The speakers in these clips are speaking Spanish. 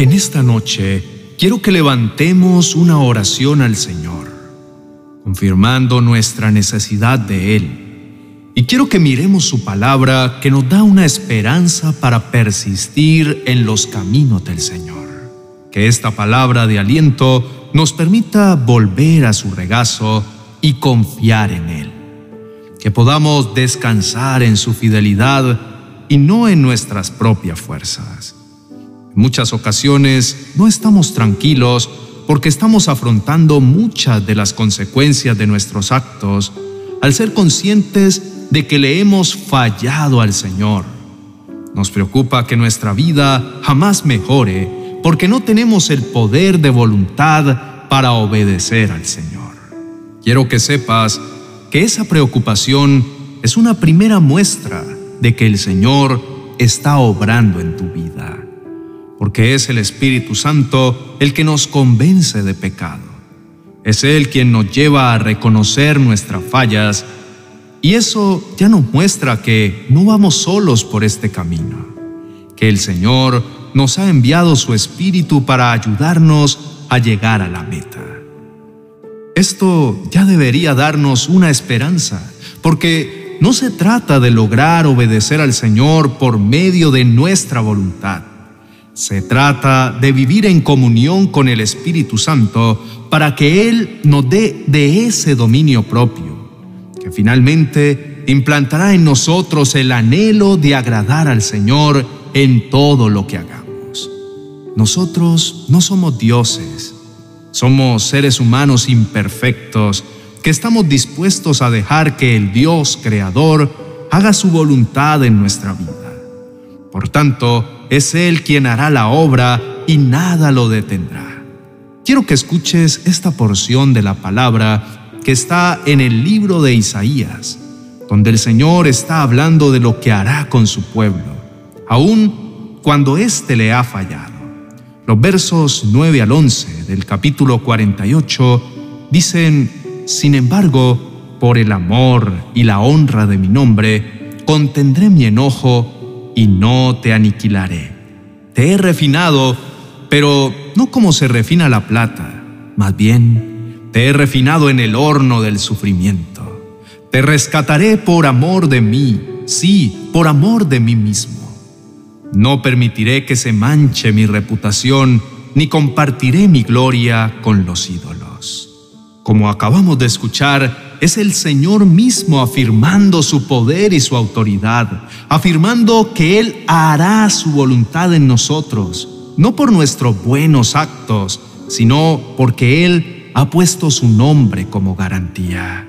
En esta noche quiero que levantemos una oración al Señor, confirmando nuestra necesidad de Él. Y quiero que miremos su palabra que nos da una esperanza para persistir en los caminos del Señor. Que esta palabra de aliento nos permita volver a su regazo y confiar en Él. Que podamos descansar en su fidelidad y no en nuestras propias fuerzas en muchas ocasiones no estamos tranquilos porque estamos afrontando muchas de las consecuencias de nuestros actos al ser conscientes de que le hemos fallado al Señor. Nos preocupa que nuestra vida jamás mejore porque no tenemos el poder de voluntad para obedecer al Señor. Quiero que sepas que esa preocupación es una primera muestra de que el Señor está obrando en tu vida porque es el Espíritu Santo el que nos convence de pecado. Es Él quien nos lleva a reconocer nuestras fallas y eso ya nos muestra que no vamos solos por este camino, que el Señor nos ha enviado su Espíritu para ayudarnos a llegar a la meta. Esto ya debería darnos una esperanza, porque no se trata de lograr obedecer al Señor por medio de nuestra voluntad se trata de vivir en comunión con el Espíritu Santo para que Él nos dé de ese dominio propio, que finalmente implantará en nosotros el anhelo de agradar al Señor en todo lo que hagamos. Nosotros no somos dioses, somos seres humanos imperfectos que estamos dispuestos a dejar que el Dios Creador haga su voluntad en nuestra vida. Por tanto, es Él quien hará la obra y nada lo detendrá. Quiero que escuches esta porción de la palabra que está en el libro de Isaías, donde el Señor está hablando de lo que hará con su pueblo, aun cuando éste le ha fallado. Los versos 9 al 11 del capítulo 48 dicen, Sin embargo, por el amor y la honra de mi nombre, contendré mi enojo y no te aniquilaré. Te he refinado, pero no como se refina la plata, más bien te he refinado en el horno del sufrimiento. Te rescataré por amor de mí, sí, por amor de mí mismo. No permitiré que se manche mi reputación, ni compartiré mi gloria con los ídolos. Como acabamos de escuchar, es el Señor mismo afirmando su poder y su autoridad, afirmando que Él hará su voluntad en nosotros, no por nuestros buenos actos, sino porque Él ha puesto su nombre como garantía.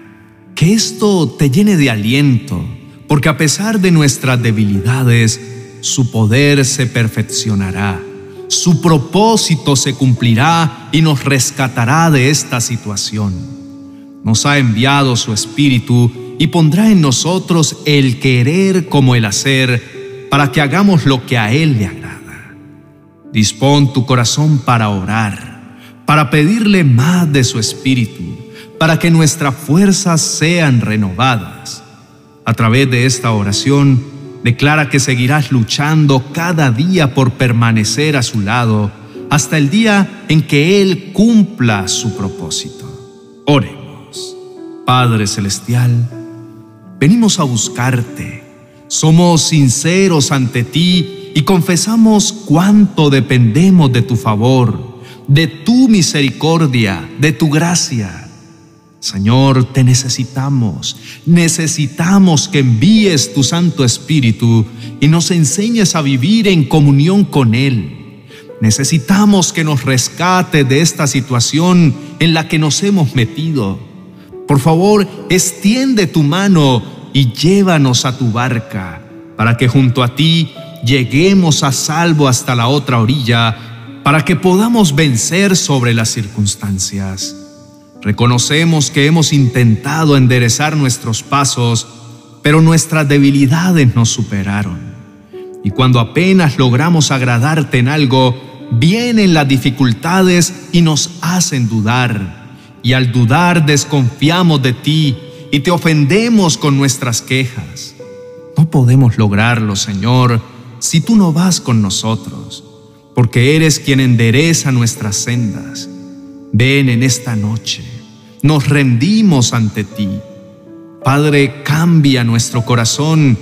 Que esto te llene de aliento, porque a pesar de nuestras debilidades, su poder se perfeccionará, su propósito se cumplirá y nos rescatará de esta situación nos ha enviado su Espíritu y pondrá en nosotros el querer como el hacer para que hagamos lo que a Él le agrada. Dispón tu corazón para orar, para pedirle más de su Espíritu, para que nuestras fuerzas sean renovadas. A través de esta oración, declara que seguirás luchando cada día por permanecer a su lado hasta el día en que Él cumpla su propósito. Ore. Padre Celestial, venimos a buscarte. Somos sinceros ante ti y confesamos cuánto dependemos de tu favor, de tu misericordia, de tu gracia. Señor, te necesitamos. Necesitamos que envíes tu Santo Espíritu y nos enseñes a vivir en comunión con Él. Necesitamos que nos rescate de esta situación en la que nos hemos metido. Por favor, extiende tu mano y llévanos a tu barca, para que junto a ti lleguemos a salvo hasta la otra orilla, para que podamos vencer sobre las circunstancias. Reconocemos que hemos intentado enderezar nuestros pasos, pero nuestras debilidades nos superaron. Y cuando apenas logramos agradarte en algo, vienen las dificultades y nos hacen dudar y al dudar desconfiamos de ti y te ofendemos con nuestras quejas. No podemos lograrlo, Señor, si tú no vas con nosotros, porque eres quien endereza nuestras sendas. Ven en esta noche, nos rendimos ante ti. Padre, cambia nuestro corazón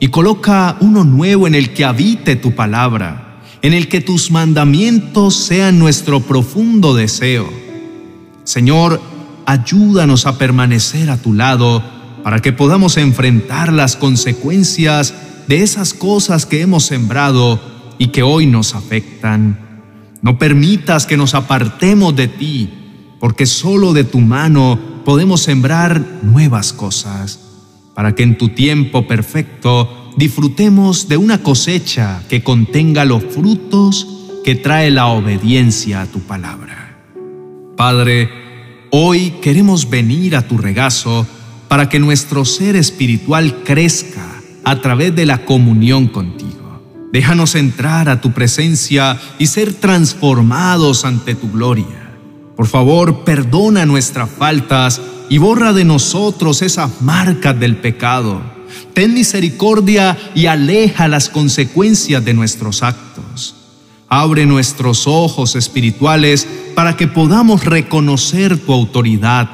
y coloca uno nuevo en el que habite tu palabra, en el que tus mandamientos sean nuestro profundo deseo. Señor, ayúdanos a permanecer a tu lado para que podamos enfrentar las consecuencias de esas cosas que hemos sembrado y que hoy nos afectan. No permitas que nos apartemos de ti, porque solo de tu mano podemos sembrar nuevas cosas, para que en tu tiempo perfecto disfrutemos de una cosecha que contenga los frutos que trae la obediencia a tu palabra. Padre, hoy queremos venir a tu regazo para que nuestro ser espiritual crezca a través de la comunión contigo. Déjanos entrar a tu presencia y ser transformados ante tu gloria. Por favor, perdona nuestras faltas y borra de nosotros esas marcas del pecado. Ten misericordia y aleja las consecuencias de nuestros actos. Abre nuestros ojos espirituales para que podamos reconocer tu autoridad,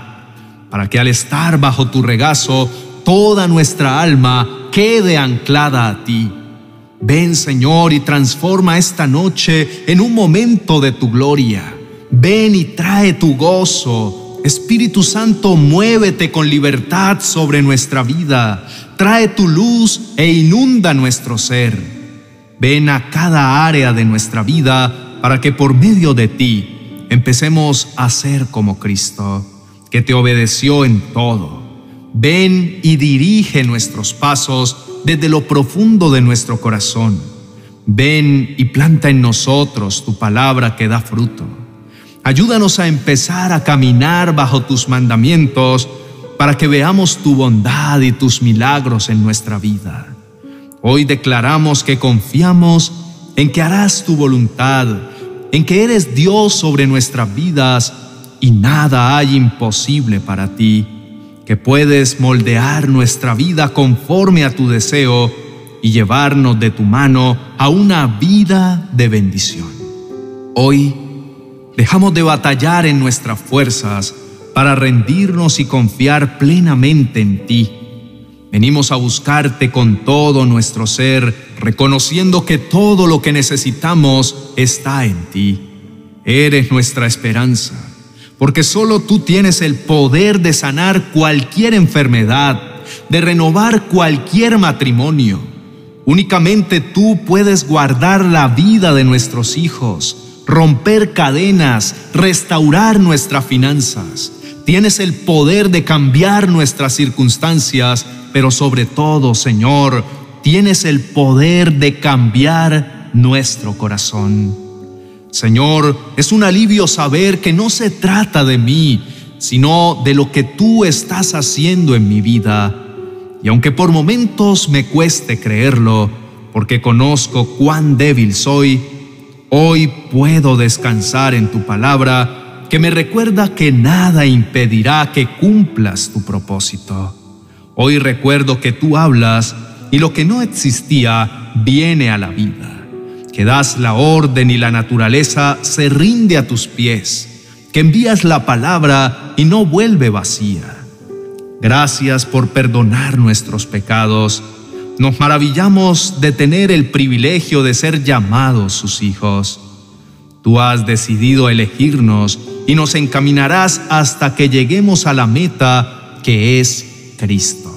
para que al estar bajo tu regazo, toda nuestra alma quede anclada a ti Ven Señor y transforma esta noche en un momento de tu gloria. Ven y trae tu gozo. Espíritu Santo, muévete con libertad sobre nuestra vida. Trae tu luz e inunda nuestro ser. Ven a cada área de nuestra vida para que por medio de ti empecemos a ser como Cristo, que te obedeció en todo. Ven y dirige nuestros pasos desde lo profundo de nuestro corazón. Ven y planta en nosotros tu palabra que da fruto. Ayúdanos a empezar a caminar bajo tus mandamientos para que veamos tu bondad y tus milagros en nuestra vida. Hoy declaramos que confiamos en que harás tu voluntad, en que eres Dios sobre nuestras vidas y nada hay imposible para ti que puedes moldear nuestra vida conforme a tu deseo y llevarnos de tu mano a una vida de bendición. Hoy dejamos de batallar en nuestras fuerzas para rendirnos y confiar plenamente en ti. Venimos a buscarte con todo nuestro ser, reconociendo que todo lo que necesitamos está en ti. Eres nuestra esperanza porque solo tú tienes el poder de sanar cualquier enfermedad, de renovar cualquier matrimonio. Únicamente tú puedes guardar la vida de nuestros hijos, romper cadenas, restaurar nuestras finanzas. Tienes el poder de cambiar nuestras circunstancias, pero sobre todo, Señor, tienes el poder de cambiar nuestro corazón. Señor, es un alivio saber que no se trata de mí, sino de lo que tú estás haciendo en mi vida. Y aunque por momentos me cueste creerlo, porque conozco cuán débil soy, hoy puedo descansar en tu palabra que me recuerda que nada impedirá que cumplas tu propósito. Hoy recuerdo que tú hablas y lo que no existía viene a la vida que das la orden y la naturaleza se rinde a tus pies, que envías la palabra y no vuelve vacía. Gracias por perdonar nuestros pecados. Nos maravillamos de tener el privilegio de ser llamados sus hijos. Tú has decidido elegirnos y nos encaminarás hasta que lleguemos a la meta que es Cristo.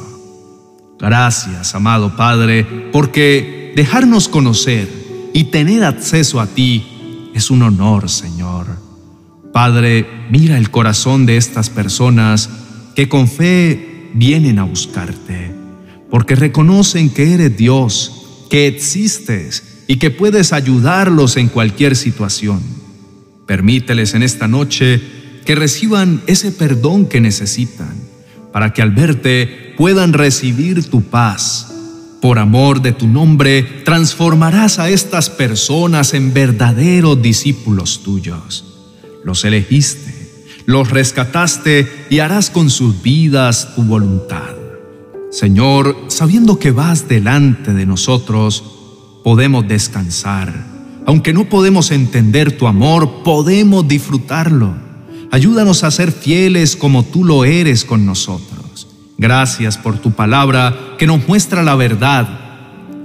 Gracias, amado Padre, porque dejarnos conocer y tener acceso a ti es un honor, Señor. Padre, mira el corazón de estas personas que con fe vienen a buscarte, porque reconocen que eres Dios, que existes y que puedes ayudarlos en cualquier situación. Permíteles en esta noche que reciban ese perdón que necesitan, para que al verte puedan recibir tu paz por amor de tu nombre, transformarás a estas personas en verdaderos discípulos tuyos. Los elegiste, los rescataste y harás con sus vidas tu voluntad. Señor, sabiendo que vas delante de nosotros, podemos descansar, Aunque no podemos entender tu amor, podemos disfrutarlo. Ayúdanos a ser fieles como tú lo eres con nosotros. Gracias por tu palabra que nos muestra la verdad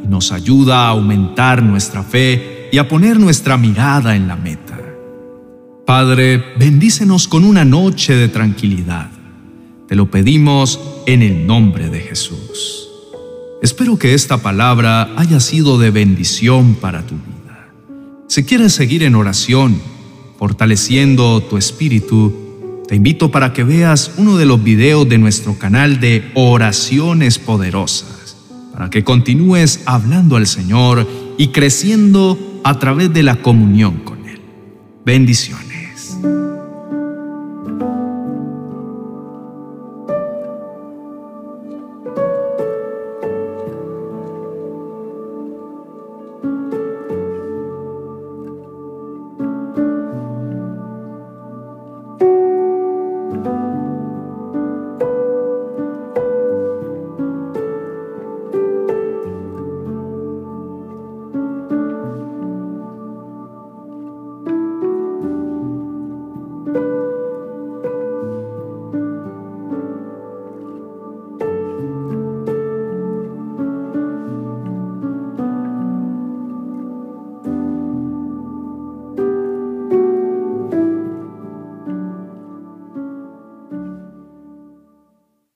y nos ayuda a aumentar nuestra fe y a poner nuestra mirada en la meta. Padre, bendícenos con una noche de tranquilidad. Te lo pedimos en el nombre de Jesús. Espero que esta palabra haya sido de bendición para tu vida. Si quieres seguir en oración, fortaleciendo tu espíritu, te invito para que veas uno de los videos de nuestro canal de oraciones poderosas, para que continúes hablando al Señor y creciendo a través de la comunión con Él. Bendiciones.